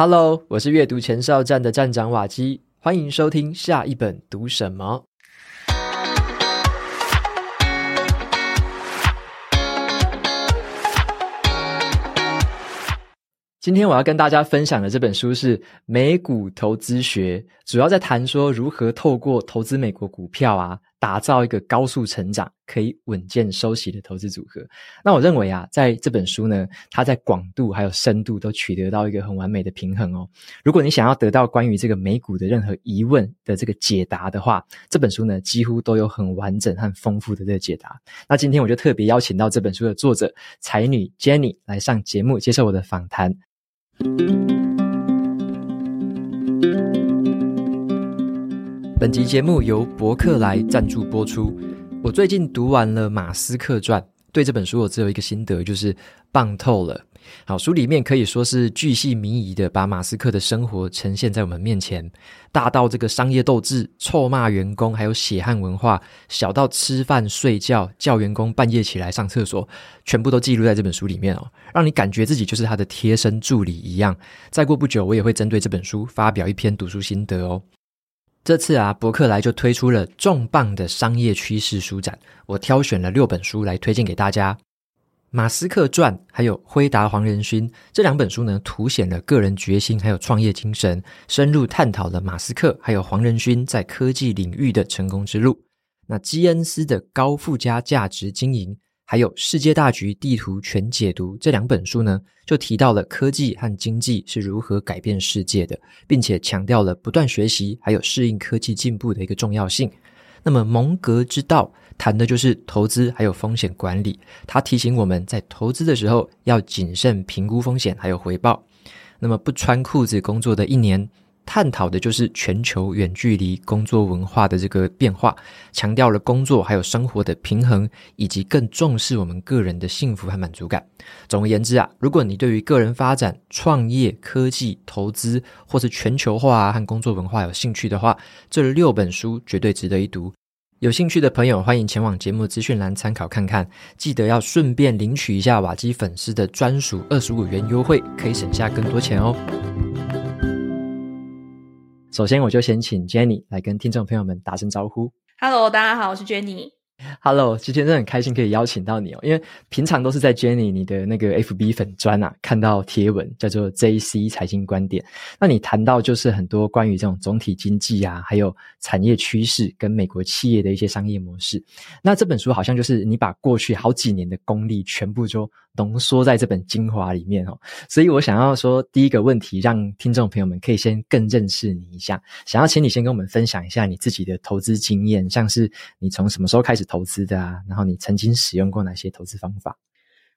Hello，我是阅读前哨站的站长瓦基，欢迎收听下一本读什么。今天我要跟大家分享的这本书是《美股投资学》，主要在谈说如何透过投资美国股票啊，打造一个高速成长、可以稳健收息的投资组合。那我认为啊，在这本书呢，它在广度还有深度都取得到一个很完美的平衡哦。如果你想要得到关于这个美股的任何疑问的这个解答的话，这本书呢几乎都有很完整和丰富的这个解答。那今天我就特别邀请到这本书的作者才女 Jenny 来上节目接受我的访谈。本集节目由博客来赞助播出。我最近读完了《马斯克传》，对这本书我只有一个心得，就是棒透了。好，书里面可以说是巨细靡遗的把马斯克的生活呈现在我们面前，大到这个商业斗志、臭骂员工，还有血汗文化；小到吃饭、睡觉、叫员工半夜起来上厕所，全部都记录在这本书里面哦，让你感觉自己就是他的贴身助理一样。再过不久，我也会针对这本书发表一篇读书心得哦。这次啊，博客来就推出了重磅的商业趋势书展，我挑选了六本书来推荐给大家。马斯克传还有辉达黄仁勋这两本书呢，凸显了个人决心还有创业精神，深入探讨了马斯克还有黄仁勋在科技领域的成功之路。那基恩斯的高附加价值经营，还有世界大局地图全解读这两本书呢，就提到了科技和经济是如何改变世界的，并且强调了不断学习还有适应科技进步的一个重要性。那么蒙格之道谈的就是投资还有风险管理，他提醒我们在投资的时候要谨慎评估风险还有回报。那么不穿裤子工作的一年，探讨的就是全球远距离工作文化的这个变化，强调了工作还有生活的平衡，以及更重视我们个人的幸福和满足感。总而言之啊，如果你对于个人发展、创业、科技、投资或是全球化和工作文化有兴趣的话，这六本书绝对值得一读。有兴趣的朋友，欢迎前往节目资讯栏参考看看。记得要顺便领取一下瓦基粉丝的专属二十五元优惠，可以省下更多钱哦。首先，我就先请 Jenny 来跟听众朋友们打声招呼。Hello，大家好，我是 Jenny。Hello，今天真的很开心可以邀请到你哦，因为平常都是在 Jenny 你的那个 FB 粉专啊看到贴文，叫做 JC 财经观点。那你谈到就是很多关于这种总体经济啊，还有产业趋势跟美国企业的一些商业模式。那这本书好像就是你把过去好几年的功力全部就浓缩在这本精华里面哦。所以我想要说第一个问题，让听众朋友们可以先更认识你一下，想要请你先跟我们分享一下你自己的投资经验，像是你从什么时候开始投资的啊，然后你曾经使用过哪些投资方法？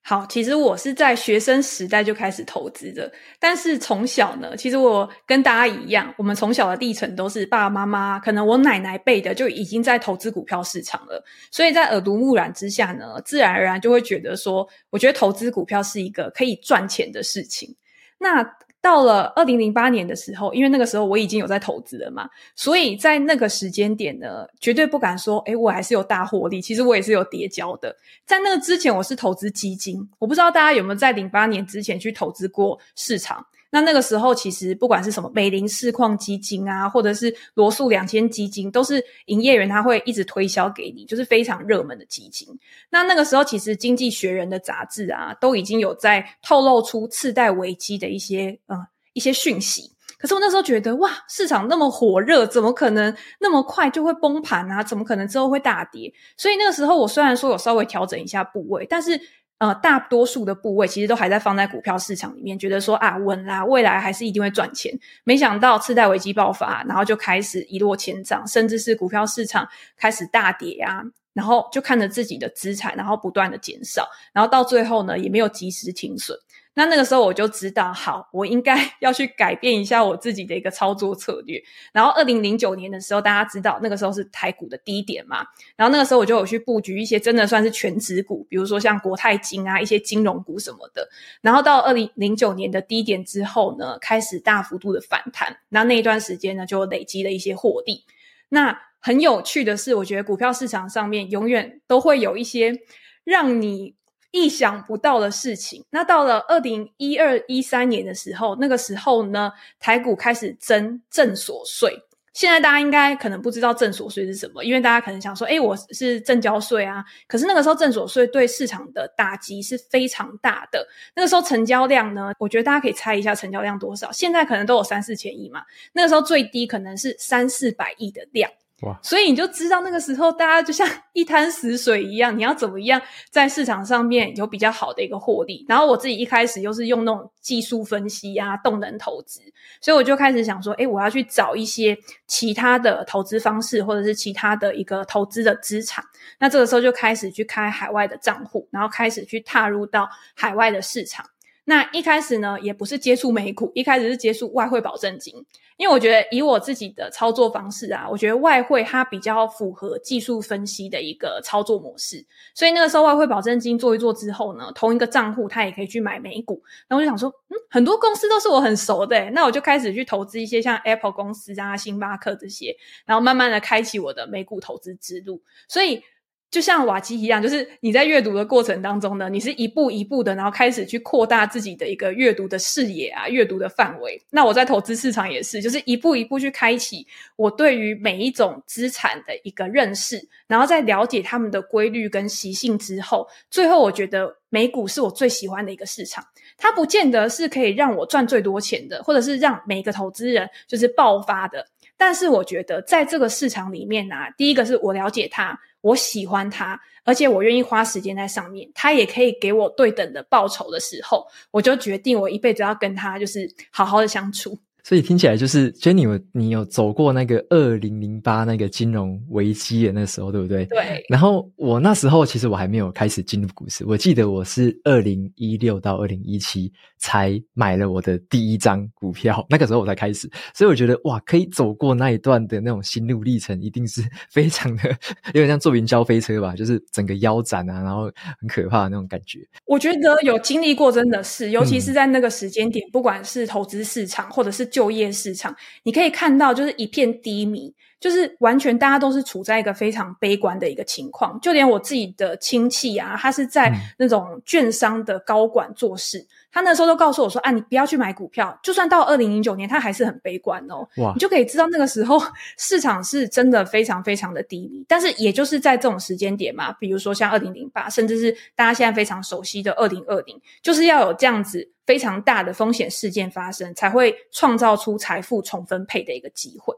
好，其实我是在学生时代就开始投资的，但是从小呢，其实我跟大家一样，我们从小的历程都是爸爸妈妈，可能我奶奶辈的就已经在投资股票市场了，所以在耳濡目染之下呢，自然而然就会觉得说，我觉得投资股票是一个可以赚钱的事情。那到了二零零八年的时候，因为那个时候我已经有在投资了嘛，所以在那个时间点呢，绝对不敢说，诶，我还是有大获利。其实我也是有叠交的。在那个之前，我是投资基金。我不知道大家有没有在零八年之前去投资过市场。那那个时候，其实不管是什么美林市况基金啊，或者是罗素两千基金，都是营业员他会一直推销给你，就是非常热门的基金。那那个时候，其实《经济学人》的杂志啊，都已经有在透露出次贷危机的一些呃一些讯息。可是我那时候觉得，哇，市场那么火热，怎么可能那么快就会崩盘啊？怎么可能之后会大跌？所以那个时候，我虽然说有稍微调整一下部位，但是。呃，大多数的部位其实都还在放在股票市场里面，觉得说啊稳啦，未来还是一定会赚钱。没想到次贷危机爆发，然后就开始一落千丈，甚至是股票市场开始大跌啊，然后就看着自己的资产，然后不断的减少，然后到最后呢，也没有及时停损。那那个时候我就知道，好，我应该 要去改变一下我自己的一个操作策略。然后，二零零九年的时候，大家知道那个时候是台股的低点嘛。然后那个时候我就有去布局一些真的算是全值股，比如说像国泰金啊，一些金融股什么的。然后到二零零九年的低点之后呢，开始大幅度的反弹。那那一段时间呢，就累积了一些获利。那很有趣的是，我觉得股票市场上面永远都会有一些让你。意想不到的事情。那到了二零一二一三年的时候，那个时候呢，台股开始征证所税。现在大家应该可能不知道证所税是什么，因为大家可能想说，诶，我是证交税啊。可是那个时候证所税对市场的打击是非常大的。那个时候成交量呢，我觉得大家可以猜一下成交量多少。现在可能都有三四千亿嘛，那个时候最低可能是三四百亿的量。哇！所以你就知道那个时候大家就像一滩死水一样，你要怎么样在市场上面有比较好的一个获利？然后我自己一开始又是用那种技术分析啊、动能投资，所以我就开始想说，诶，我要去找一些其他的投资方式，或者是其他的一个投资的资产。那这个时候就开始去开海外的账户，然后开始去踏入到海外的市场。那一开始呢，也不是接触美股，一开始是接触外汇保证金，因为我觉得以我自己的操作方式啊，我觉得外汇它比较符合技术分析的一个操作模式，所以那个时候外汇保证金做一做之后呢，同一个账户它也可以去买美股，然后我就想说，嗯，很多公司都是我很熟的，那我就开始去投资一些像 Apple 公司啊、星巴克这些，然后慢慢的开启我的美股投资之路，所以。就像瓦基一样，就是你在阅读的过程当中呢，你是一步一步的，然后开始去扩大自己的一个阅读的视野啊，阅读的范围。那我在投资市场也是，就是一步一步去开启我对于每一种资产的一个认识，然后在了解他们的规律跟习性之后，最后我觉得美股是我最喜欢的一个市场。它不见得是可以让我赚最多钱的，或者是让每个投资人就是爆发的。但是我觉得在这个市场里面啊，第一个是我了解它。我喜欢他，而且我愿意花时间在上面，他也可以给我对等的报酬的时候，我就决定我一辈子要跟他就是好好的相处。所以听起来就是，Jenny，有你有走过那个二零零八那个金融危机的那时候，对不对？对。然后我那时候其实我还没有开始进入股市，我记得我是二零一六到二零一七才买了我的第一张股票，那个时候我才开始。所以我觉得哇，可以走过那一段的那种心路历程，一定是非常的 有点像坐云霄飞车吧，就是整个腰斩啊，然后很可怕的那种感觉。我觉得有经历过真的是，尤其是在那个时间点，嗯、不管是投资市场或者是。就业市场，你可以看到，就是一片低迷，就是完全大家都是处在一个非常悲观的一个情况。就连我自己的亲戚啊，他是在那种券商的高管做事，嗯、他那时候都告诉我说：“啊，你不要去买股票。”就算到二零零九年，他还是很悲观哦。哇！你就可以知道那个时候市场是真的非常非常的低迷。但是，也就是在这种时间点嘛，比如说像二零零八，甚至是大家现在非常熟悉的二零二零，就是要有这样子。非常大的风险事件发生，才会创造出财富重分配的一个机会。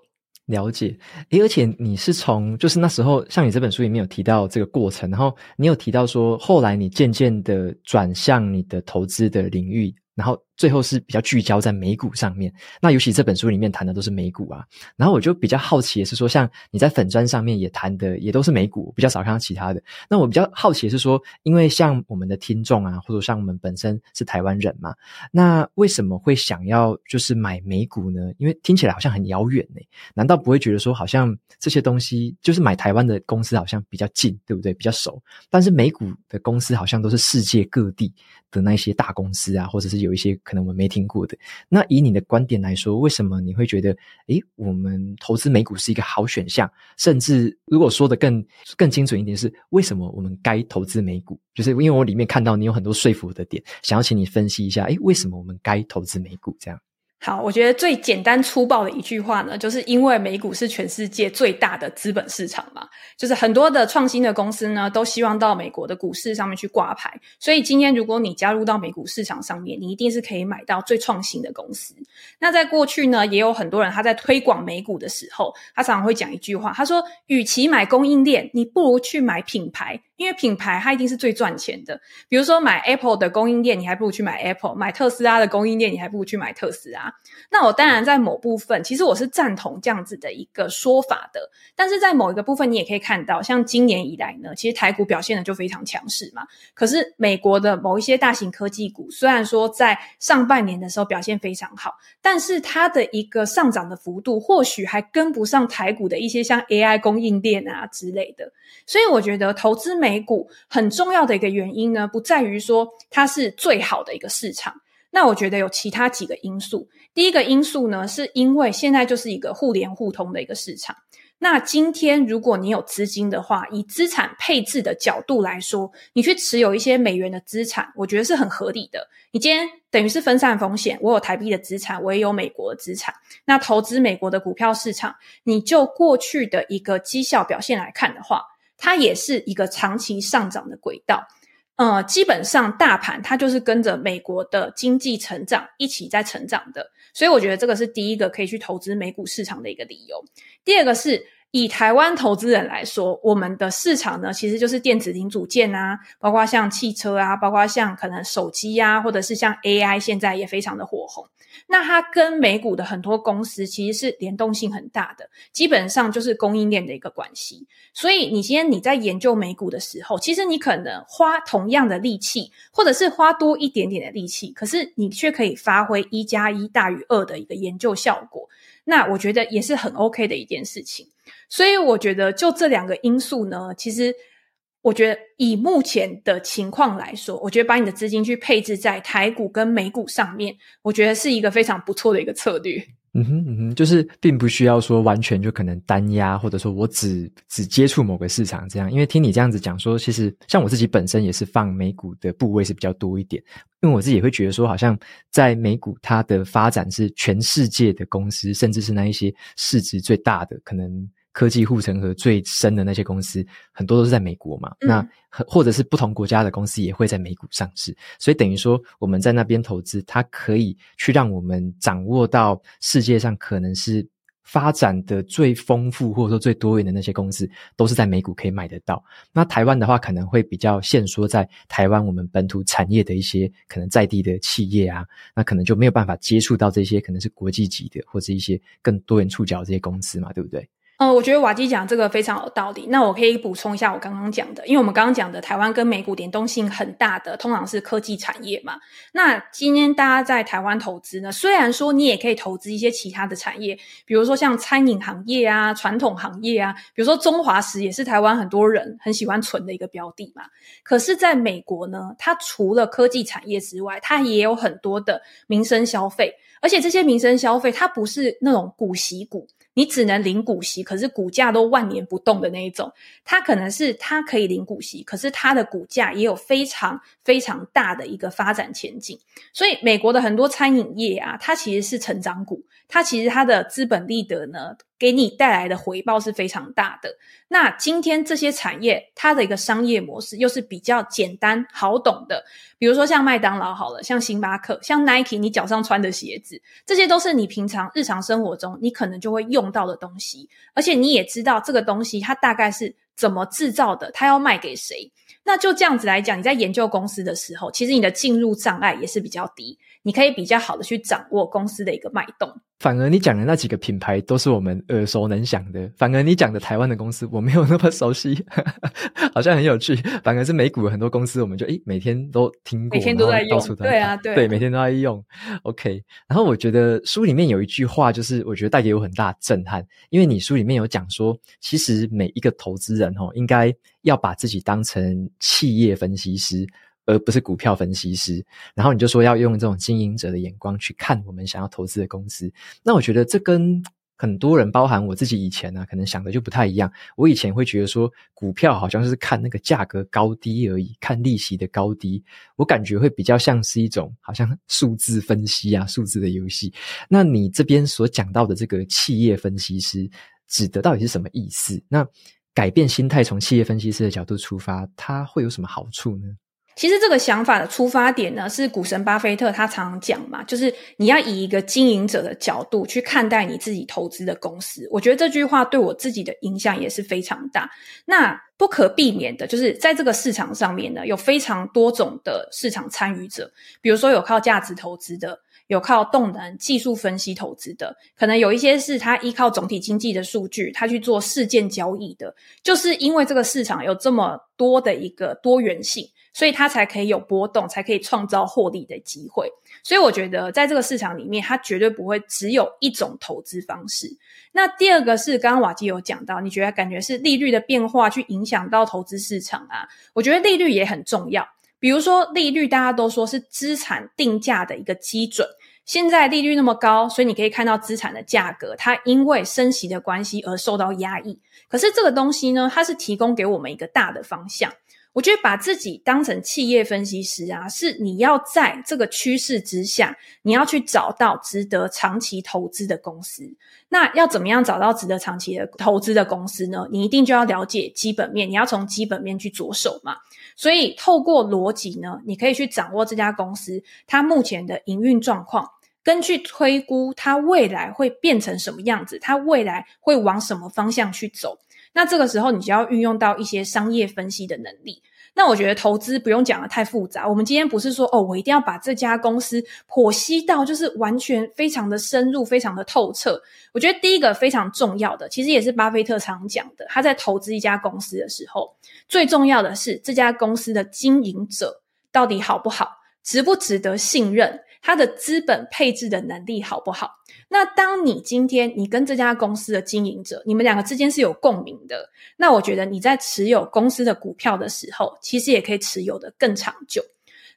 了解，诶，而且你是从就是那时候，像你这本书里面有提到这个过程，然后你有提到说，后来你渐渐的转向你的投资的领域，然后。最后是比较聚焦在美股上面，那尤其这本书里面谈的都是美股啊。然后我就比较好奇的是说，像你在粉砖上面也谈的也都是美股，比较少看到其他的。那我比较好奇的是说，因为像我们的听众啊，或者像我们本身是台湾人嘛，那为什么会想要就是买美股呢？因为听起来好像很遥远呢。难道不会觉得说，好像这些东西就是买台湾的公司好像比较近，对不对？比较熟。但是美股的公司好像都是世界各地的那些大公司啊，或者是有一些。可能我们没听过的。那以你的观点来说，为什么你会觉得，诶，我们投资美股是一个好选项？甚至如果说的更更精准一点，是为什么我们该投资美股？就是因为我里面看到你有很多说服的点，想要请你分析一下，诶，为什么我们该投资美股？这样。好，我觉得最简单粗暴的一句话呢，就是因为美股是全世界最大的资本市场嘛，就是很多的创新的公司呢，都希望到美国的股市上面去挂牌。所以今天如果你加入到美股市场上面，你一定是可以买到最创新的公司。那在过去呢，也有很多人他在推广美股的时候，他常常会讲一句话，他说：“与其买供应链，你不如去买品牌。”因为品牌它一定是最赚钱的，比如说买 Apple 的供应链，你还不如去买 Apple；买特斯拉的供应链，你还不如去买特斯拉。那我当然在某部分，其实我是赞同这样子的一个说法的。但是在某一个部分，你也可以看到，像今年以来呢，其实台股表现的就非常强势嘛。可是美国的某一些大型科技股，虽然说在上半年的时候表现非常好，但是它的一个上涨的幅度，或许还跟不上台股的一些像 AI 供应链啊之类的。所以我觉得投资美股很重要的一个原因呢，不在于说它是最好的一个市场。那我觉得有其他几个因素。第一个因素呢，是因为现在就是一个互联互通的一个市场。那今天如果你有资金的话，以资产配置的角度来说，你去持有一些美元的资产，我觉得是很合理的。你今天等于是分散风险，我有台币的资产，我也有美国的资产。那投资美国的股票市场，你就过去的一个绩效表现来看的话，它也是一个长期上涨的轨道。呃，基本上大盘它就是跟着美国的经济成长一起在成长的，所以我觉得这个是第一个可以去投资美股市场的一个理由。第二个是以台湾投资人来说，我们的市场呢其实就是电子零组件啊，包括像汽车啊，包括像可能手机啊，或者是像 AI，现在也非常的火红。那它跟美股的很多公司其实是联动性很大的，基本上就是供应链的一个关系。所以你今天你在研究美股的时候，其实你可能花同样的力气，或者是花多一点点的力气，可是你却可以发挥一加一大于二的一个研究效果。那我觉得也是很 OK 的一件事情。所以我觉得就这两个因素呢，其实。我觉得以目前的情况来说，我觉得把你的资金去配置在台股跟美股上面，我觉得是一个非常不错的一个策略。嗯哼嗯哼，就是并不需要说完全就可能单压，或者说我只只接触某个市场这样。因为听你这样子讲说，其实像我自己本身也是放美股的部位是比较多一点，因为我自己也会觉得说，好像在美股它的发展是全世界的公司，甚至是那一些市值最大的可能。科技护城河最深的那些公司，很多都是在美国嘛。嗯、那或者是不同国家的公司也会在美股上市，所以等于说我们在那边投资，它可以去让我们掌握到世界上可能是发展的最丰富或者说最多元的那些公司，都是在美股可以买得到。那台湾的话，可能会比较限缩在台湾我们本土产业的一些可能在地的企业啊，那可能就没有办法接触到这些可能是国际级的或者一些更多元触角的这些公司嘛，对不对？嗯，我觉得瓦基讲这个非常有道理。那我可以补充一下我刚刚讲的，因为我们刚刚讲的台湾跟美股联动性很大的，通常是科技产业嘛。那今天大家在台湾投资呢，虽然说你也可以投资一些其他的产业，比如说像餐饮行业啊、传统行业啊，比如说中华食也是台湾很多人很喜欢存的一个标的嘛。可是，在美国呢，它除了科技产业之外，它也有很多的民生消费，而且这些民生消费它不是那种股息股。你只能领股息，可是股价都万年不动的那一种。它可能是它可以领股息，可是它的股价也有非常非常大的一个发展前景。所以美国的很多餐饮业啊，它其实是成长股，它其实它的资本利得呢，给你带来的回报是非常大的。那今天这些产业它的一个商业模式又是比较简单好懂的，比如说像麦当劳好了，像星巴克，像 Nike，你脚上穿的鞋子，这些都是你平常日常生活中你可能就会用到的东西，而且你也知道这个东西它大概是怎么制造的，它要卖给谁。那就这样子来讲，你在研究公司的时候，其实你的进入障碍也是比较低，你可以比较好的去掌握公司的一个脉动。反而你讲的那几个品牌都是我们耳熟能详的，反而你讲的台湾的公司我没有那么熟悉，好像很有趣。反而是美股的很多公司，我们就诶每天都听过，每天都在用，到对啊，对，对，每天都在用。OK，然后我觉得书里面有一句话，就是我觉得带给我很大的震撼，因为你书里面有讲说，其实每一个投资人哦，应该要把自己当成企业分析师。而不是股票分析师，然后你就说要用这种经营者的眼光去看我们想要投资的公司。那我觉得这跟很多人，包含我自己以前呢、啊，可能想的就不太一样。我以前会觉得说，股票好像是看那个价格高低而已，看利息的高低。我感觉会比较像是一种好像数字分析啊，数字的游戏。那你这边所讲到的这个企业分析师，指的到底是什么意思？那改变心态，从企业分析师的角度出发，它会有什么好处呢？其实这个想法的出发点呢，是股神巴菲特他常常讲嘛，就是你要以一个经营者的角度去看待你自己投资的公司。我觉得这句话对我自己的影响也是非常大。那不可避免的就是在这个市场上面呢，有非常多种的市场参与者，比如说有靠价值投资的，有靠动能技术分析投资的，可能有一些是他依靠总体经济的数据，他去做事件交易的。就是因为这个市场有这么多的一个多元性。所以它才可以有波动，才可以创造获利的机会。所以我觉得，在这个市场里面，它绝对不会只有一种投资方式。那第二个是刚刚瓦基有讲到，你觉得感觉是利率的变化去影响到投资市场啊？我觉得利率也很重要。比如说利率，大家都说是资产定价的一个基准。现在利率那么高，所以你可以看到资产的价格，它因为升息的关系而受到压抑。可是这个东西呢，它是提供给我们一个大的方向。我觉得把自己当成企业分析师啊，是你要在这个趋势之下，你要去找到值得长期投资的公司。那要怎么样找到值得长期的投资的公司呢？你一定就要了解基本面，你要从基本面去着手嘛。所以透过逻辑呢，你可以去掌握这家公司它目前的营运状况，根据推估它未来会变成什么样子，它未来会往什么方向去走。那这个时候，你就要运用到一些商业分析的能力。那我觉得投资不用讲得太复杂。我们今天不是说哦，我一定要把这家公司剖析到就是完全非常的深入、非常的透彻。我觉得第一个非常重要的，其实也是巴菲特常讲的，他在投资一家公司的时候，最重要的是这家公司的经营者到底好不好，值不值得信任。它的资本配置的能力好不好？那当你今天你跟这家公司的经营者，你们两个之间是有共鸣的，那我觉得你在持有公司的股票的时候，其实也可以持有的更长久。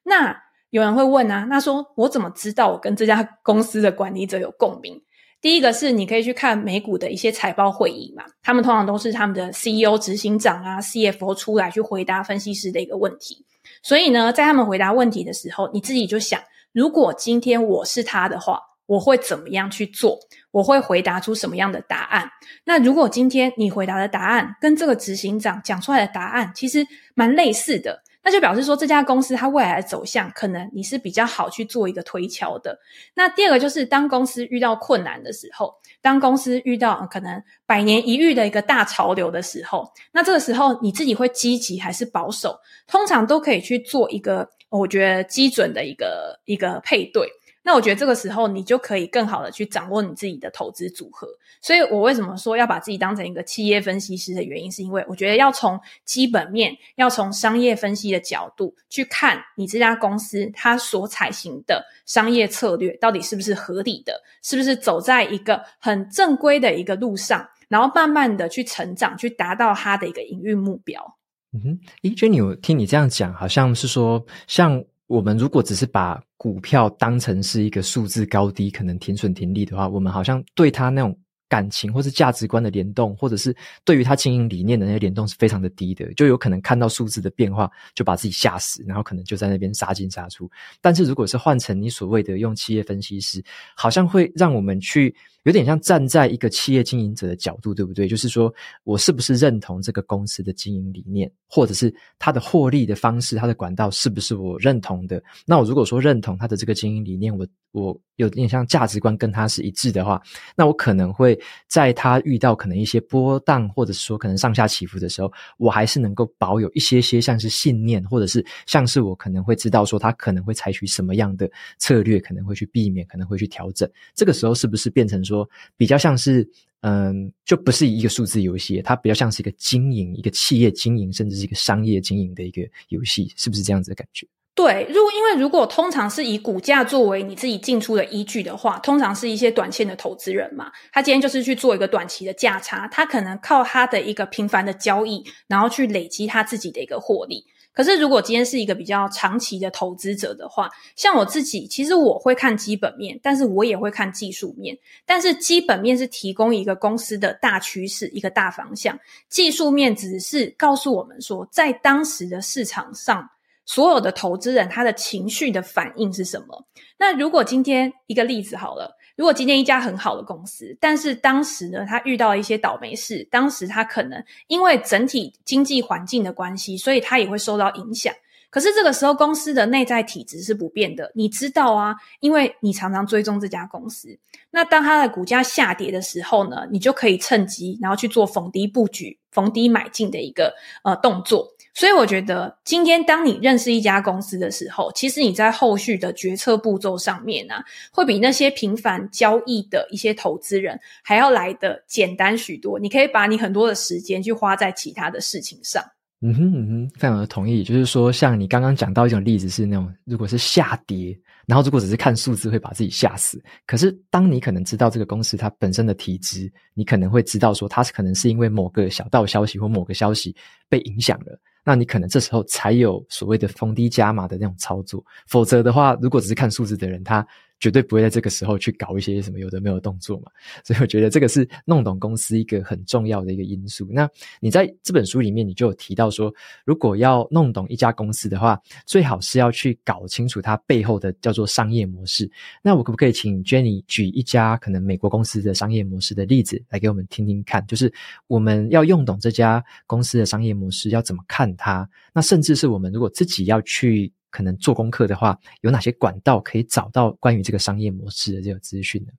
那有人会问啊，那说我怎么知道我跟这家公司的管理者有共鸣？第一个是你可以去看美股的一些财报会议嘛，他们通常都是他们的 CEO、执行长啊、CFO 出来去回答分析师的一个问题。所以呢，在他们回答问题的时候，你自己就想。如果今天我是他的话，我会怎么样去做？我会回答出什么样的答案？那如果今天你回答的答案跟这个执行长讲出来的答案其实蛮类似的，那就表示说这家公司它未来的走向可能你是比较好去做一个推敲的。那第二个就是当公司遇到困难的时候，当公司遇到可能百年一遇的一个大潮流的时候，那这个时候你自己会积极还是保守？通常都可以去做一个。我觉得基准的一个一个配对，那我觉得这个时候你就可以更好的去掌握你自己的投资组合。所以我为什么说要把自己当成一个企业分析师的原因，是因为我觉得要从基本面，要从商业分析的角度去看你这家公司它所采行的商业策略到底是不是合理的，是不是走在一个很正规的一个路上，然后慢慢的去成长，去达到它的一个营运目标。嗯哼，诶，Jenny，我听你这样讲，好像是说，像我们如果只是把股票当成是一个数字高低，可能停损停利的话，我们好像对它那种感情或是价值观的联动，或者是对于它经营理念的那些联动是非常的低的，就有可能看到数字的变化就把自己吓死，然后可能就在那边杀进杀出。但是如果是换成你所谓的用企业分析师，好像会让我们去。有点像站在一个企业经营者的角度，对不对？就是说我是不是认同这个公司的经营理念，或者是它的获利的方式、它的管道是不是我认同的？那我如果说认同它的这个经营理念，我我有点像价值观跟它是一致的话，那我可能会在它遇到可能一些波荡，或者是说可能上下起伏的时候，我还是能够保有一些些像是信念，或者是像是我可能会知道说它可能会采取什么样的策略，可能会去避免，可能会去调整。这个时候是不是变成说？说比较像是，嗯，就不是一个数字游戏，它比较像是一个经营、一个企业经营，甚至是一个商业经营的一个游戏，是不是这样子的感觉？对，如果因为如果通常是以股价作为你自己进出的依据的话，通常是一些短线的投资人嘛，他今天就是去做一个短期的价差，他可能靠他的一个频繁的交易，然后去累积他自己的一个获利。可是，如果今天是一个比较长期的投资者的话，像我自己，其实我会看基本面，但是我也会看技术面。但是基本面是提供一个公司的大趋势、一个大方向，技术面只是告诉我们说，在当时的市场上，所有的投资人他的情绪的反应是什么。那如果今天一个例子好了。如果今天一家很好的公司，但是当时呢，他遇到一些倒霉事，当时他可能因为整体经济环境的关系，所以他也会受到影响。可是这个时候，公司的内在体质是不变的，你知道啊，因为你常常追踪这家公司。那当它的股价下跌的时候呢，你就可以趁机，然后去做逢低布局、逢低买进的一个呃动作。所以我觉得，今天当你认识一家公司的时候，其实你在后续的决策步骤上面呢、啊，会比那些频繁交易的一些投资人还要来的简单许多。你可以把你很多的时间去花在其他的事情上。嗯哼嗯哼，非常的同意。就是说，像你刚刚讲到一种例子是那种，如果是下跌，然后如果只是看数字会把自己吓死。可是当你可能知道这个公司它本身的体质，你可能会知道说它是可能是因为某个小道消息或某个消息被影响了。那你可能这时候才有所谓的逢低加码的那种操作。否则的话，如果只是看数字的人，他绝对不会在这个时候去搞一些什么有的没有的动作嘛，所以我觉得这个是弄懂公司一个很重要的一个因素。那你在这本书里面，你就有提到说，如果要弄懂一家公司的话，最好是要去搞清楚它背后的叫做商业模式。那我可不可以请 Jenny 举一家可能美国公司的商业模式的例子来给我们听听看？就是我们要用懂这家公司的商业模式，要怎么看它？那甚至是我们如果自己要去。可能做功课的话，有哪些管道可以找到关于这个商业模式的这个资讯呢？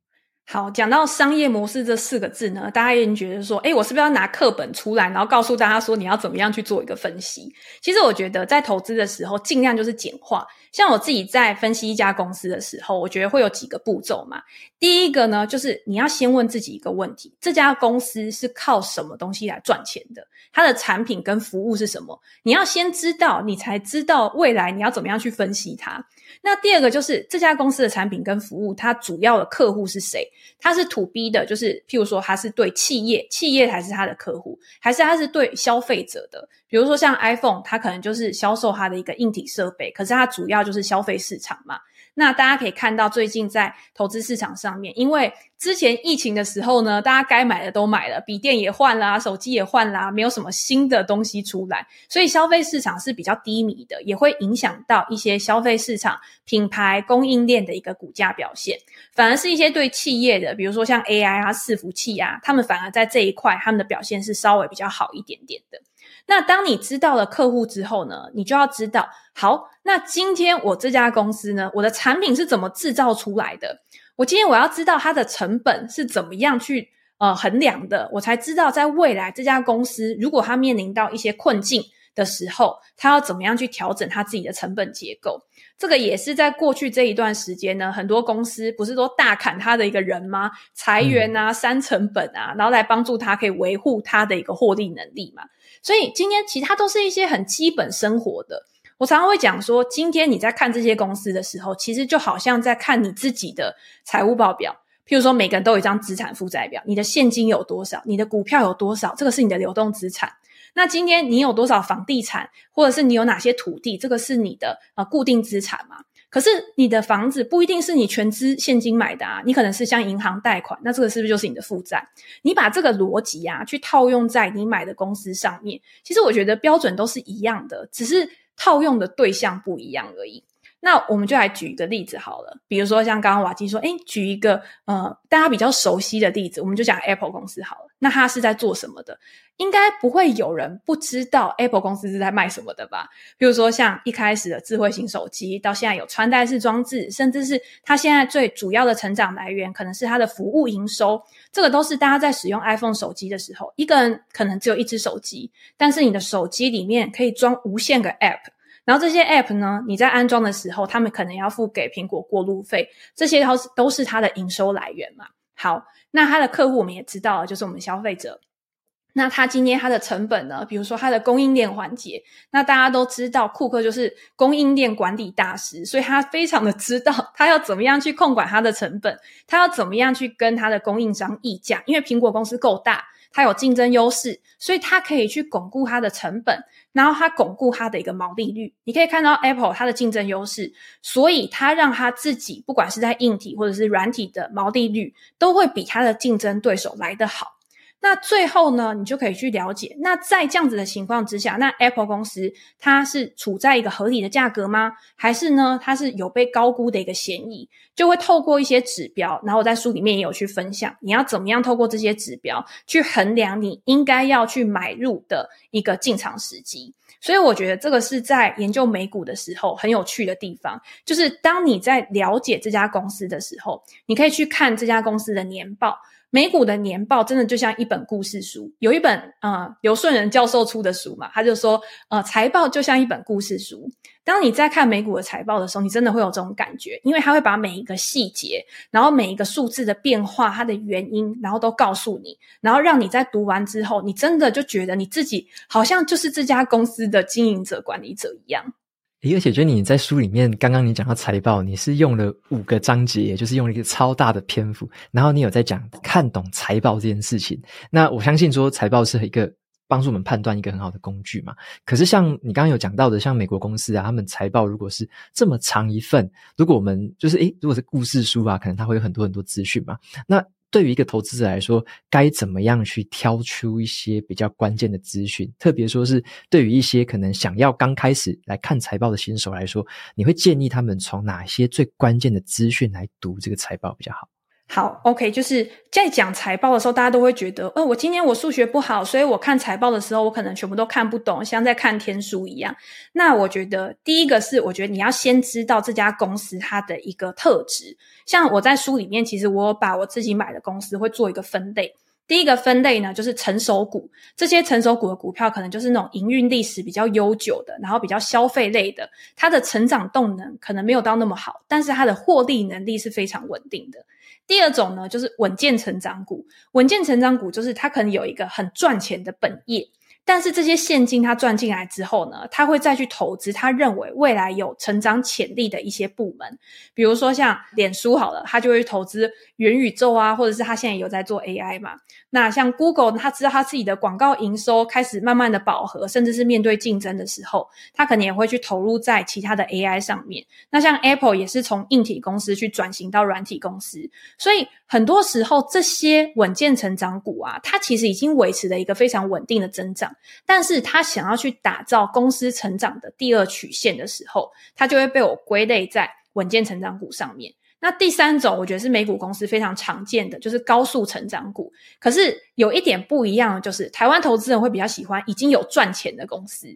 好，讲到商业模式这四个字呢，大家也觉得说，诶，我是不是要拿课本出来，然后告诉大家说你要怎么样去做一个分析？其实我觉得在投资的时候，尽量就是简化。像我自己在分析一家公司的时候，我觉得会有几个步骤嘛。第一个呢，就是你要先问自己一个问题：这家公司是靠什么东西来赚钱的？它的产品跟服务是什么？你要先知道，你才知道未来你要怎么样去分析它。那第二个就是这家公司的产品跟服务，它主要的客户是谁？它是土逼的，就是譬如说它是对企业，企业还是它的客户，还是它是对消费者的？比如说像 iPhone，它可能就是销售它的一个硬体设备，可是它主要就是消费市场嘛。那大家可以看到，最近在投资市场上面，因为之前疫情的时候呢，大家该买的都买了，笔电也换啦，手机也换啦，没有什么新的东西出来，所以消费市场是比较低迷的，也会影响到一些消费市场品牌供应链的一个股价表现。反而是一些对企业的，比如说像 AI 啊、伺服器啊，他们反而在这一块，他们的表现是稍微比较好一点点的。那当你知道了客户之后呢，你就要知道，好，那今天我这家公司呢，我的产品是怎么制造出来的？我今天我要知道它的成本是怎么样去呃衡量的，我才知道在未来这家公司如果它面临到一些困境的时候，它要怎么样去调整它自己的成本结构。这个也是在过去这一段时间呢，很多公司不是都大砍他的一个人吗？裁员啊，删成本啊，然后来帮助他可以维护他的一个获利能力嘛。所以今天其他都是一些很基本生活的。我常常会讲说，今天你在看这些公司的时候，其实就好像在看你自己的财务报表。譬如说，每个人都有一张资产负债表，你的现金有多少，你的股票有多少，这个是你的流动资产。那今天你有多少房地产，或者是你有哪些土地，这个是你的呃固定资产嘛？可是你的房子不一定是你全资现金买的啊，你可能是向银行贷款，那这个是不是就是你的负债？你把这个逻辑啊去套用在你买的公司上面，其实我觉得标准都是一样的，只是套用的对象不一样而已。那我们就来举一个例子好了，比如说像刚刚瓦基说，诶，举一个呃大家比较熟悉的例子，我们就讲 Apple 公司好了。那他是在做什么的？应该不会有人不知道 Apple 公司是在卖什么的吧？比如说像一开始的智慧型手机，到现在有穿戴式装置，甚至是它现在最主要的成长来源，可能是它的服务营收。这个都是大家在使用 iPhone 手机的时候，一个人可能只有一只手机，但是你的手机里面可以装无限个 App。然后这些 App 呢，你在安装的时候，他们可能要付给苹果过路费，这些都是都是它的营收来源嘛。好，那他的客户我们也知道，就是我们消费者。那他今天他的成本呢？比如说他的供应链环节，那大家都知道，库克就是供应链管理大师，所以他非常的知道他要怎么样去控管他的成本，他要怎么样去跟他的供应商议价，因为苹果公司够大。它有竞争优势，所以它可以去巩固它的成本，然后它巩固它的一个毛利率。你可以看到 Apple 它的竞争优势，所以它让它自己不管是在硬体或者是软体的毛利率，都会比它的竞争对手来得好。那最后呢，你就可以去了解，那在这样子的情况之下，那 Apple 公司它是处在一个合理的价格吗？还是呢，它是有被高估的一个嫌疑？就会透过一些指标，然后我在书里面也有去分享，你要怎么样透过这些指标去衡量你应该要去买入的一个进场时机。所以我觉得这个是在研究美股的时候很有趣的地方，就是当你在了解这家公司的时候，你可以去看这家公司的年报。美股的年报真的就像一本故事书，有一本呃刘顺仁教授出的书嘛，他就说呃财报就像一本故事书。当你在看美股的财报的时候，你真的会有这种感觉，因为他会把每一个细节，然后每一个数字的变化，它的原因，然后都告诉你，然后让你在读完之后，你真的就觉得你自己好像就是这家公司的经营者、管理者一样。而且，觉得你在书里面，刚刚你讲到财报，你是用了五个章节，也就是用了一个超大的篇幅，然后你有在讲看懂财报这件事情。那我相信说，财报是一个帮助我们判断一个很好的工具嘛。可是像你刚刚有讲到的，像美国公司啊，他们财报如果是这么长一份，如果我们就是诶，如果是故事书啊，可能它会有很多很多资讯嘛。那对于一个投资者来说，该怎么样去挑出一些比较关键的资讯？特别说是对于一些可能想要刚开始来看财报的新手来说，你会建议他们从哪些最关键的资讯来读这个财报比较好？好，OK，就是在讲财报的时候，大家都会觉得，呃，我今天我数学不好，所以我看财报的时候，我可能全部都看不懂，像在看天书一样。那我觉得第一个是，我觉得你要先知道这家公司它的一个特质。像我在书里面，其实我把我自己买的公司会做一个分类。第一个分类呢，就是成熟股。这些成熟股的股票，可能就是那种营运历史比较悠久的，然后比较消费类的，它的成长动能可能没有到那么好，但是它的获利能力是非常稳定的。第二种呢，就是稳健成长股。稳健成长股就是它可能有一个很赚钱的本业。但是这些现金它赚进来之后呢，他会再去投资他认为未来有成长潜力的一些部门，比如说像脸书好了，他就会投资元宇宙啊，或者是他现在有在做 AI 嘛。那像 Google，他知道他自己的广告营收开始慢慢的饱和，甚至是面对竞争的时候，他可能也会去投入在其他的 AI 上面。那像 Apple 也是从硬体公司去转型到软体公司，所以很多时候这些稳健成长股啊，它其实已经维持了一个非常稳定的增长。但是他想要去打造公司成长的第二曲线的时候，他就会被我归类在稳健成长股上面。那第三种，我觉得是美股公司非常常见的，就是高速成长股。可是有一点不一样，就是台湾投资人会比较喜欢已经有赚钱的公司，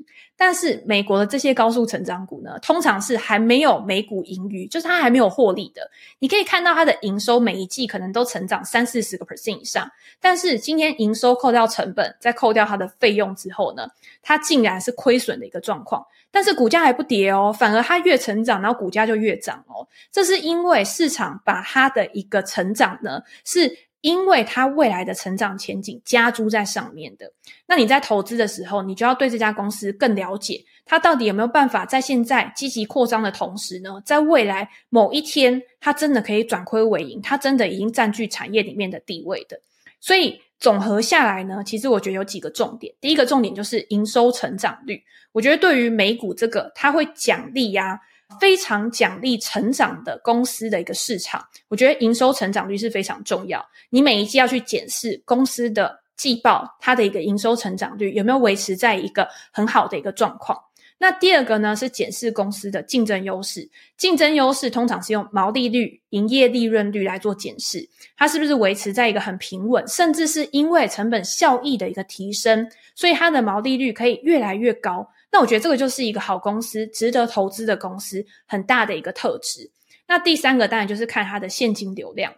但是美国的这些高速成长股呢，通常是还没有每股盈余，就是它还没有获利的。你可以看到它的营收每一季可能都成长三四十个 percent 以上，但是今天营收扣掉成本，再扣掉它的费用之后呢，它竟然是亏损的一个状况。但是股价还不跌哦，反而它越成长，然后股价就越涨哦。这是因为市场把它的一个成长呢，是因为它未来的成长前景加诸在上面的。那你在投资的时候，你就要对这家公司更了解，它到底有没有办法在现在积极扩张的同时呢，在未来某一天，它真的可以转亏为盈，它真的已经占据产业里面的地位的。所以总合下来呢，其实我觉得有几个重点。第一个重点就是营收成长率。我觉得对于美股这个，它会奖励呀，非常奖励成长的公司的一个市场。我觉得营收成长率是非常重要。你每一季要去检视公司的季报，它的一个营收成长率有没有维持在一个很好的一个状况。那第二个呢，是检视公司的竞争优势。竞争优势通常是用毛利率、营业利润率来做检视，它是不是维持在一个很平稳，甚至是因为成本效益的一个提升，所以它的毛利率可以越来越高。那我觉得这个就是一个好公司，值得投资的公司很大的一个特质。那第三个当然就是看它的现金流量。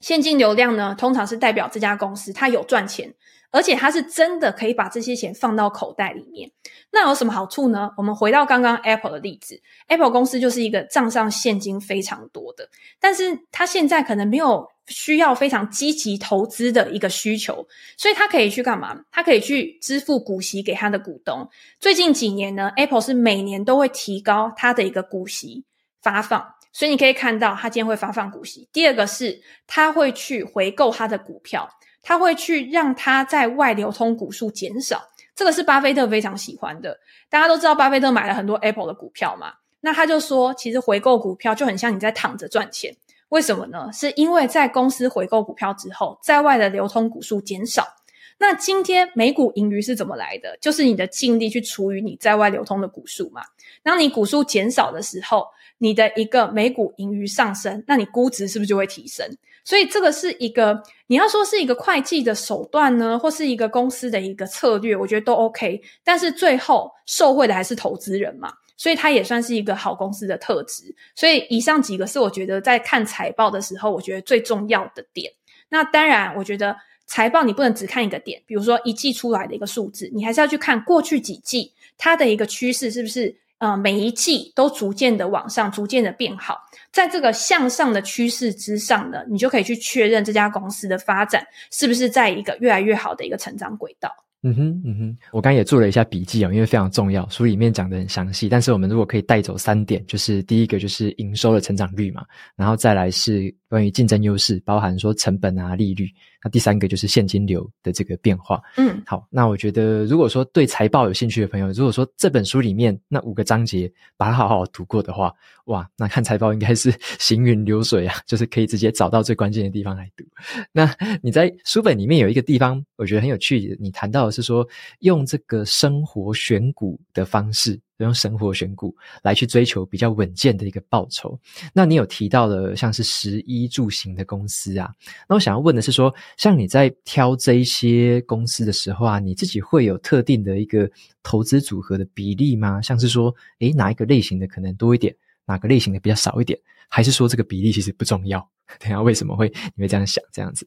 现金流量呢，通常是代表这家公司它有赚钱。而且它是真的可以把这些钱放到口袋里面，那有什么好处呢？我们回到刚刚 Apple 的例子，Apple 公司就是一个账上现金非常多的，但是它现在可能没有需要非常积极投资的一个需求，所以它可以去干嘛？它可以去支付股息给它的股东。最近几年呢，Apple 是每年都会提高它的一个股息发放，所以你可以看到它今天会发放股息。第二个是它会去回购它的股票。他会去让他在外流通股数减少，这个是巴菲特非常喜欢的。大家都知道，巴菲特买了很多 Apple 的股票嘛，那他就说，其实回购股票就很像你在躺着赚钱。为什么呢？是因为在公司回购股票之后，在外的流通股数减少。那今天每股盈余是怎么来的？就是你的净利去除以你在外流通的股数嘛。当你股数减少的时候，你的一个每股盈余上升，那你估值是不是就会提升？所以这个是一个，你要说是一个会计的手段呢，或是一个公司的一个策略，我觉得都 OK。但是最后受惠的还是投资人嘛，所以它也算是一个好公司的特质。所以以上几个是我觉得在看财报的时候，我觉得最重要的点。那当然，我觉得财报你不能只看一个点，比如说一季出来的一个数字，你还是要去看过去几季它的一个趋势是不是。呃，每一季都逐渐的往上，逐渐的变好，在这个向上的趋势之上呢，你就可以去确认这家公司的发展是不是在一个越来越好的一个成长轨道。嗯哼，嗯哼，我刚也做了一下笔记啊，因为非常重要，书里面讲的很详细。但是我们如果可以带走三点，就是第一个就是营收的成长率嘛，然后再来是关于竞争优势，包含说成本啊、利率。那第三个就是现金流的这个变化。嗯，好，那我觉得如果说对财报有兴趣的朋友，如果说这本书里面那五个章节把它好好读过的话，哇，那看财报应该是 行云流水啊，就是可以直接找到最关键的地方来读。那你在书本里面有一个地方，我觉得很有趣，你谈到的是说用这个生活选股的方式。用生活选股来去追求比较稳健的一个报酬。那你有提到的像是食衣住行的公司啊，那我想要问的是说，像你在挑这一些公司的时候啊，你自己会有特定的一个投资组合的比例吗？像是说，诶，哪一个类型的可能多一点，哪个类型的比较少一点，还是说这个比例其实不重要？等下为什么会你会这样想这样子？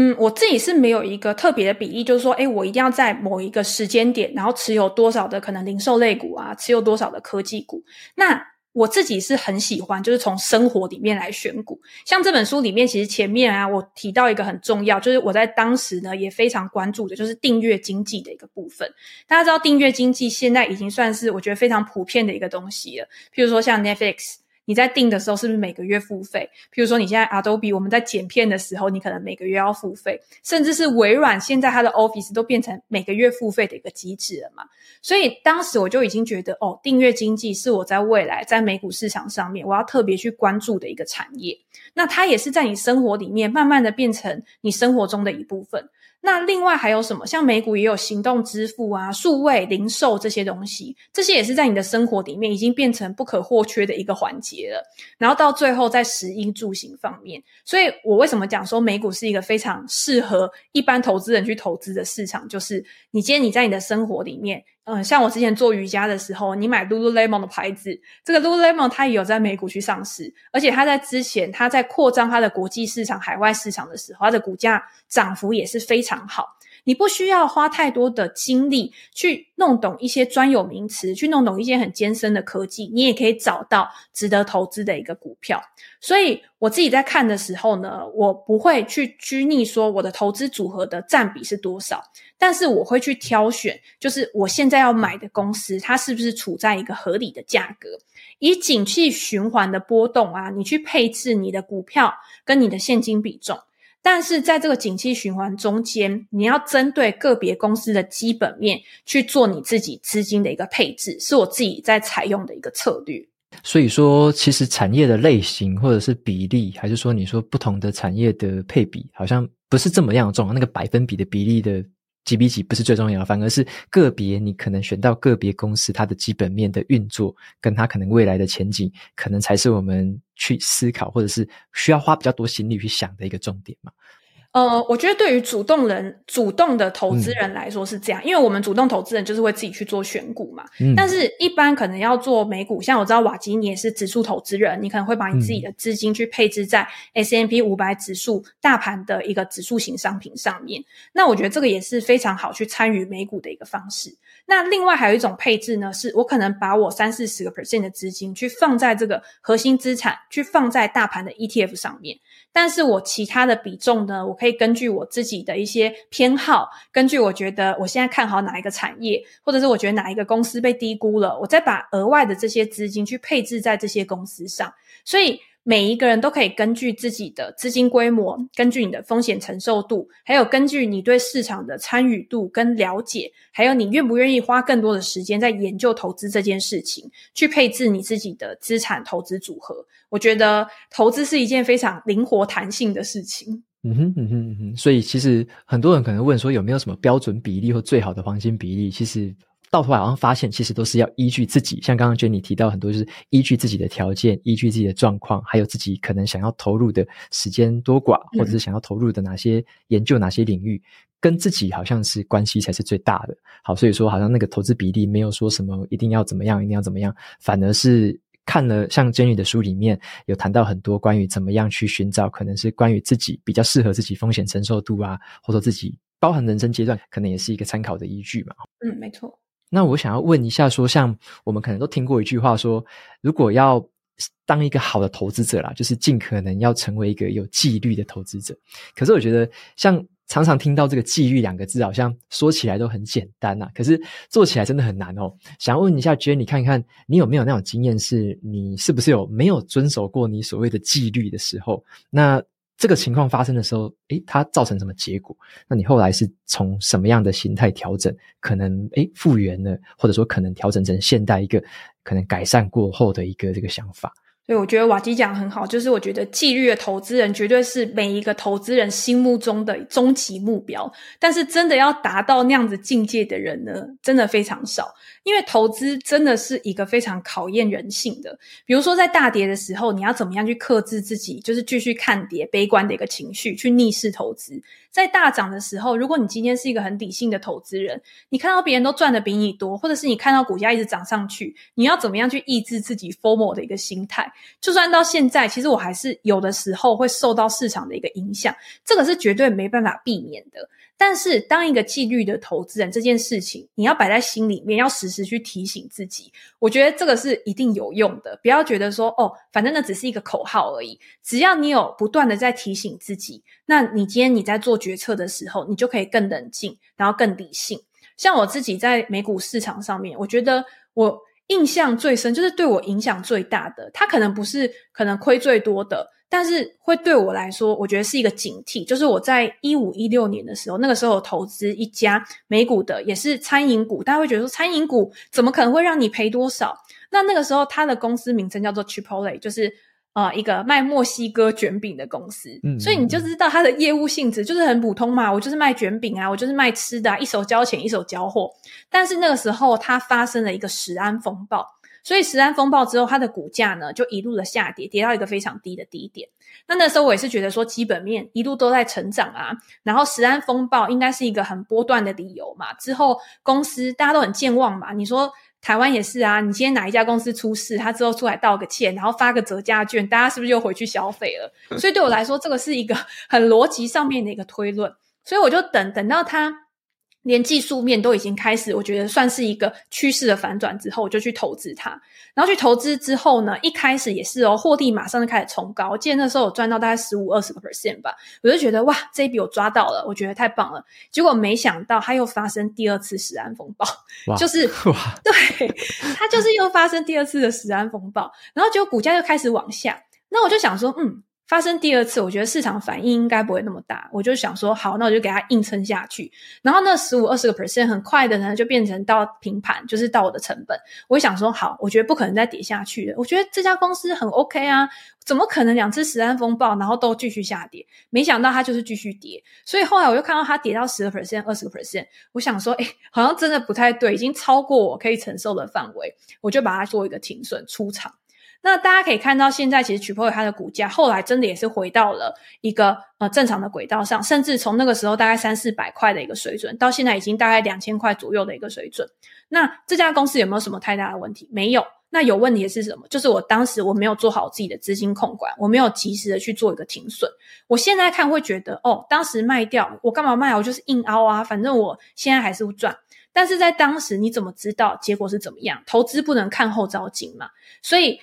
嗯，我自己是没有一个特别的比例，就是说，诶，我一定要在某一个时间点，然后持有多少的可能零售类股啊，持有多少的科技股。那我自己是很喜欢，就是从生活里面来选股。像这本书里面，其实前面啊，我提到一个很重要，就是我在当时呢也非常关注的，就是订阅经济的一个部分。大家知道，订阅经济现在已经算是我觉得非常普遍的一个东西了。譬如说像 Netflix。你在订的时候是不是每个月付费？譬如说你现在 Adobe 我们在剪片的时候，你可能每个月要付费，甚至是微软现在它的 Office 都变成每个月付费的一个机制了嘛。所以当时我就已经觉得，哦，订阅经济是我在未来在美股市场上面我要特别去关注的一个产业。那它也是在你生活里面慢慢的变成你生活中的一部分。那另外还有什么？像美股也有行动支付啊、数位零售这些东西，这些也是在你的生活里面已经变成不可或缺的一个环节了。然后到最后在食衣住行方面，所以我为什么讲说美股是一个非常适合一般投资人去投资的市场？就是你今天你在你的生活里面。嗯，像我之前做瑜伽的时候，你买 Lululemon 的牌子，这个 Lululemon 它也有在美股去上市，而且它在之前它在扩张它的国际市场、海外市场的时候，它的股价涨幅也是非常好。你不需要花太多的精力去弄懂一些专有名词，去弄懂一些很艰深的科技，你也可以找到值得投资的一个股票。所以我自己在看的时候呢，我不会去拘泥说我的投资组合的占比是多少，但是我会去挑选，就是我现在要买的公司，它是不是处在一个合理的价格，以景气循环的波动啊，你去配置你的股票跟你的现金比重。但是在这个景气循环中间，你要针对个别公司的基本面去做你自己资金的一个配置，是我自己在采用的一个策略。所以说，其实产业的类型或者是比例，还是说你说不同的产业的配比，好像不是这么样重要。那个百分比的比例的几比几不是最重要，反而是个别你可能选到个别公司它的基本面的运作，跟它可能未来的前景，可能才是我们去思考或者是需要花比较多心力去想的一个重点嘛。呃，我觉得对于主动人、主动的投资人来说是这样，嗯、因为我们主动投资人就是会自己去做选股嘛。嗯。但是，一般可能要做美股，像我知道瓦基，你也是指数投资人，你可能会把你自己的资金去配置在 S&P 500指数大盘的一个指数型商品上面。那我觉得这个也是非常好去参与美股的一个方式。那另外还有一种配置呢，是我可能把我三四十个 percent 的资金去放在这个核心资产，去放在大盘的 ETF 上面。但是我其他的比重呢，我可以根据我自己的一些偏好，根据我觉得我现在看好哪一个产业，或者是我觉得哪一个公司被低估了，我再把额外的这些资金去配置在这些公司上。所以每一个人都可以根据自己的资金规模，根据你的风险承受度，还有根据你对市场的参与度跟了解，还有你愿不愿意花更多的时间在研究投资这件事情，去配置你自己的资产投资组合。我觉得投资是一件非常灵活弹性的事情。嗯哼，嗯哼，嗯哼。所以其实很多人可能问说，有没有什么标准比例或最好的黄金比例？其实到头来好像发现，其实都是要依据自己。像刚刚 Jenny 提到很多，就是依据自己的条件，依据自己的状况，还有自己可能想要投入的时间多寡，或者是想要投入的哪些研究哪些领域，跟自己好像是关系才是最大的。好，所以说好像那个投资比例没有说什么一定要怎么样，一定要怎么样，反而是。看了像 Jenny 的书里面有谈到很多关于怎么样去寻找，可能是关于自己比较适合自己风险承受度啊，或者自己包含人生阶段，可能也是一个参考的依据嘛。嗯，没错。那我想要问一下说，像我们可能都听过一句话说，如果要当一个好的投资者啦，就是尽可能要成为一个有纪律的投资者。可是我觉得像常常听到这个纪律两个字，好像说起来都很简单啊，可是做起来真的很难哦。想问一下 Jenny，看看你有没有那种经验，是你是不是有没有遵守过你所谓的纪律的时候？那这个情况发生的时候，诶，它造成什么结果？那你后来是从什么样的形态调整？可能诶复原了，或者说可能调整成现代一个可能改善过后的一个这个想法？对，我觉得瓦基讲很好，就是我觉得纪律的投资人绝对是每一个投资人心目中的终极目标。但是真的要达到那样子境界的人呢，真的非常少。因为投资真的是一个非常考验人性的。比如说在大跌的时候，你要怎么样去克制自己，就是继续看跌、悲观的一个情绪，去逆势投资。在大涨的时候，如果你今天是一个很理性的投资人，你看到别人都赚的比你多，或者是你看到股价一直涨上去，你要怎么样去抑制自己 formal 的一个心态？就算到现在，其实我还是有的时候会受到市场的一个影响，这个是绝对没办法避免的。但是，当一个纪律的投资人这件事情，你要摆在心里面，要时时去提醒自己。我觉得这个是一定有用的。不要觉得说，哦，反正那只是一个口号而已。只要你有不断的在提醒自己，那你今天你在做决策的时候，你就可以更冷静，然后更理性。像我自己在美股市场上面，我觉得我印象最深，就是对我影响最大的，它可能不是可能亏最多的。但是会对我来说，我觉得是一个警惕。就是我在一五一六年的时候，那个时候我投资一家美股的，也是餐饮股。大家会觉得说，餐饮股怎么可能会让你赔多少？那那个时候，它的公司名称叫做 Chipotle，就是呃一个卖墨西哥卷饼的公司。嗯，所以你就知道它的业务性质就是很普通嘛，我就是卖卷饼啊，我就是卖吃的啊，一手交钱一手交货。但是那个时候，它发生了一个食安风暴。所以食安风暴之后，它的股价呢就一路的下跌，跌到一个非常低的低点。那那时候我也是觉得说，基本面一路都在成长啊，然后食安风暴应该是一个很波段的理由嘛。之后公司大家都很健忘嘛，你说台湾也是啊，你今天哪一家公司出事，他之后出来道个歉，然后发个折价券，大家是不是又回去消费了？所以对我来说，这个是一个很逻辑上面的一个推论。所以我就等等到它。连技术面都已经开始，我觉得算是一个趋势的反转之后，我就去投资它。然后去投资之后呢，一开始也是哦，获利马上就开始冲高。我记得那时候我赚到大概十五二十个 percent 吧，我就觉得哇，这一笔我抓到了，我觉得太棒了。结果没想到它又发生第二次食安风暴，就是 哇，对，它就是又发生第二次的食安风暴，然后结果股价又开始往下。那我就想说，嗯。发生第二次，我觉得市场反应应该不会那么大，我就想说好，那我就给它硬撑下去。然后那十五二十个 percent 很快的呢，就变成到平盘，就是到我的成本。我想说好，我觉得不可能再跌下去了。我觉得这家公司很 OK 啊，怎么可能两次十安风暴，然后都继续下跌？没想到它就是继续跌。所以后来我又看到它跌到十个 percent、二十个 percent，我想说，诶，好像真的不太对，已经超过我可以承受的范围，我就把它做一个停损出场。那大家可以看到，现在其实 Chipotle 它的股价后来真的也是回到了一个呃正常的轨道上，甚至从那个时候大概三四百块的一个水准，到现在已经大概两千块左右的一个水准。那这家公司有没有什么太大的问题？没有。那有问题的是什么？就是我当时我没有做好自己的资金控管，我没有及时的去做一个停损。我现在看会觉得，哦，当时卖掉，我干嘛卖？我就是硬凹啊，反正我现在还是赚。但是在当时你怎么知道结果是怎么样？投资不能看后照镜嘛，所以。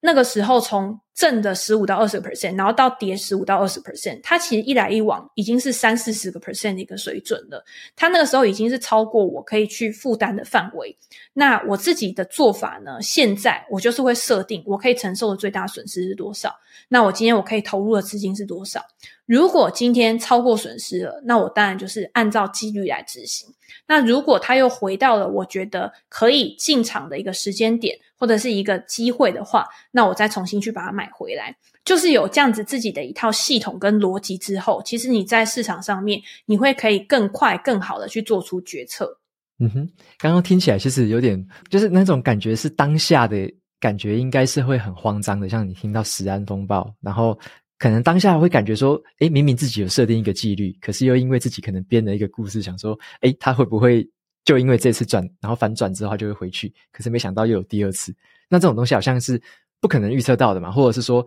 那个时候从正的十五到二十个 percent，然后到跌十五到二十 percent，它其实一来一往已经是三四十个 percent 的一个水准了。它那个时候已经是超过我可以去负担的范围。那我自己的做法呢？现在我就是会设定我可以承受的最大损失是多少。那我今天我可以投入的资金是多少？如果今天超过损失了，那我当然就是按照纪律来执行。那如果它又回到了我觉得可以进场的一个时间点，或者是一个机会的话，那我再重新去把它买回来。就是有这样子自己的一套系统跟逻辑之后，其实你在市场上面你会可以更快、更好的去做出决策。嗯哼，刚刚听起来其实有点就是那种感觉是当下的感觉，应该是会很慌张的。像你听到食安风暴，然后。可能当下会感觉说，诶，明明自己有设定一个纪律，可是又因为自己可能编了一个故事，想说，诶，他会不会就因为这次转，然后反转之后他就会回去？可是没想到又有第二次。那这种东西好像是不可能预测到的嘛，或者是说，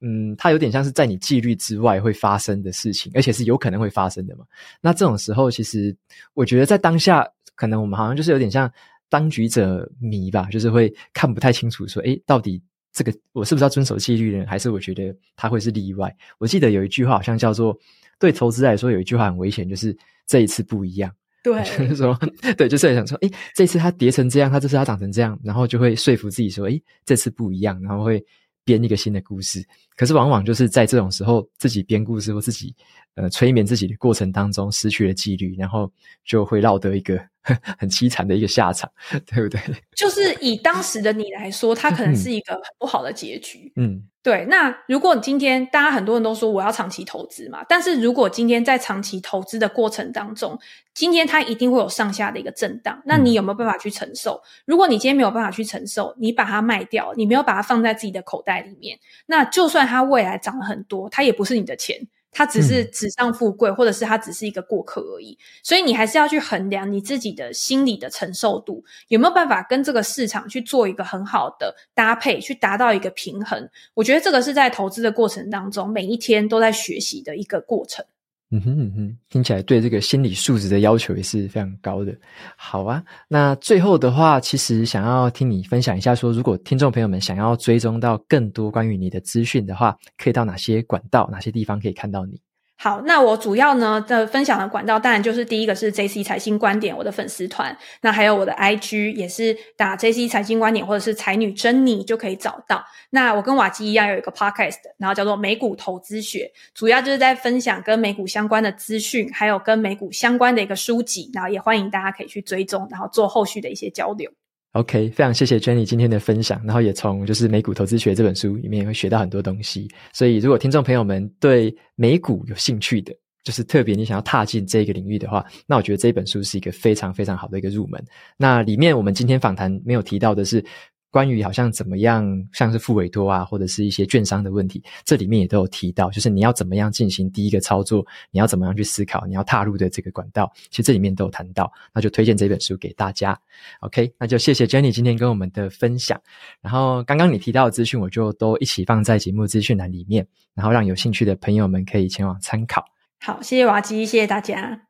嗯，它有点像是在你纪律之外会发生的事情，而且是有可能会发生的嘛。那这种时候，其实我觉得在当下，可能我们好像就是有点像当局者迷吧，就是会看不太清楚，说，诶，到底。这个我是不是要遵守纪律呢？还是我觉得它会是例外？我记得有一句话好像叫做对投资来说，有一句话很危险，就是这一次不一样。对，就是说，对，就是很想说，诶，这次它叠成这样，它这次它长成这样，然后就会说服自己说，诶，这次不一样，然后会编一个新的故事。可是往往就是在这种时候，自己编故事或自己呃催眠自己的过程当中，失去了纪律，然后就会落得一个 很凄惨的一个下场，对不对？就是以当时的你来说，它可能是一个很不好的结局。嗯。对，那如果今天大家很多人都说我要长期投资嘛，但是如果今天在长期投资的过程当中，今天它一定会有上下的一个震荡，那你有没有办法去承受？如果你今天没有办法去承受，你把它卖掉，你没有把它放在自己的口袋里面，那就算它未来涨了很多，它也不是你的钱。它只是纸上富贵，嗯，或者是它只是一个过客而已，所以你还是要去衡量你自己的心理的承受度，有没有办法跟这个市场去做一个很好的搭配，去达到一个平衡。我觉得这个是在投资的过程当中，每一天都在学习的一个过程。嗯哼嗯哼，听起来对这个心理素质的要求也是非常高的。好啊，那最后的话，其实想要听你分享一下说，如果听众朋友们想要追踪到更多关于你的资讯的话，可以到哪些管道、哪些地方可以看到你？好，那我主要呢的分享的管道，当然就是第一个是 JC 财经观点，我的粉丝团，那还有我的 IG 也是打 JC 财经观点或者是财女珍妮就可以找到。那我跟瓦基一样有一个 Podcast，然后叫做美股投资学，主要就是在分享跟美股相关的资讯，还有跟美股相关的一个书籍，然后也欢迎大家可以去追踪，然后做后续的一些交流。OK，非常谢谢 Jenny 今天的分享，然后也从就是美股投资学这本书里面也会学到很多东西。所以如果听众朋友们对美股有兴趣的，就是特别你想要踏进这个领域的话，那我觉得这本书是一个非常非常好的一个入门。那里面我们今天访谈没有提到的是。关于好像怎么样，像是复委托啊，或者是一些券商的问题，这里面也都有提到，就是你要怎么样进行第一个操作，你要怎么样去思考，你要踏入的这个管道，其实这里面都有谈到，那就推荐这本书给大家。OK，那就谢谢 Jenny 今天跟我们的分享。然后刚刚你提到的资讯，我就都一起放在节目资讯栏里面，然后让有兴趣的朋友们可以前往参考。好，谢谢瓦基，谢谢大家。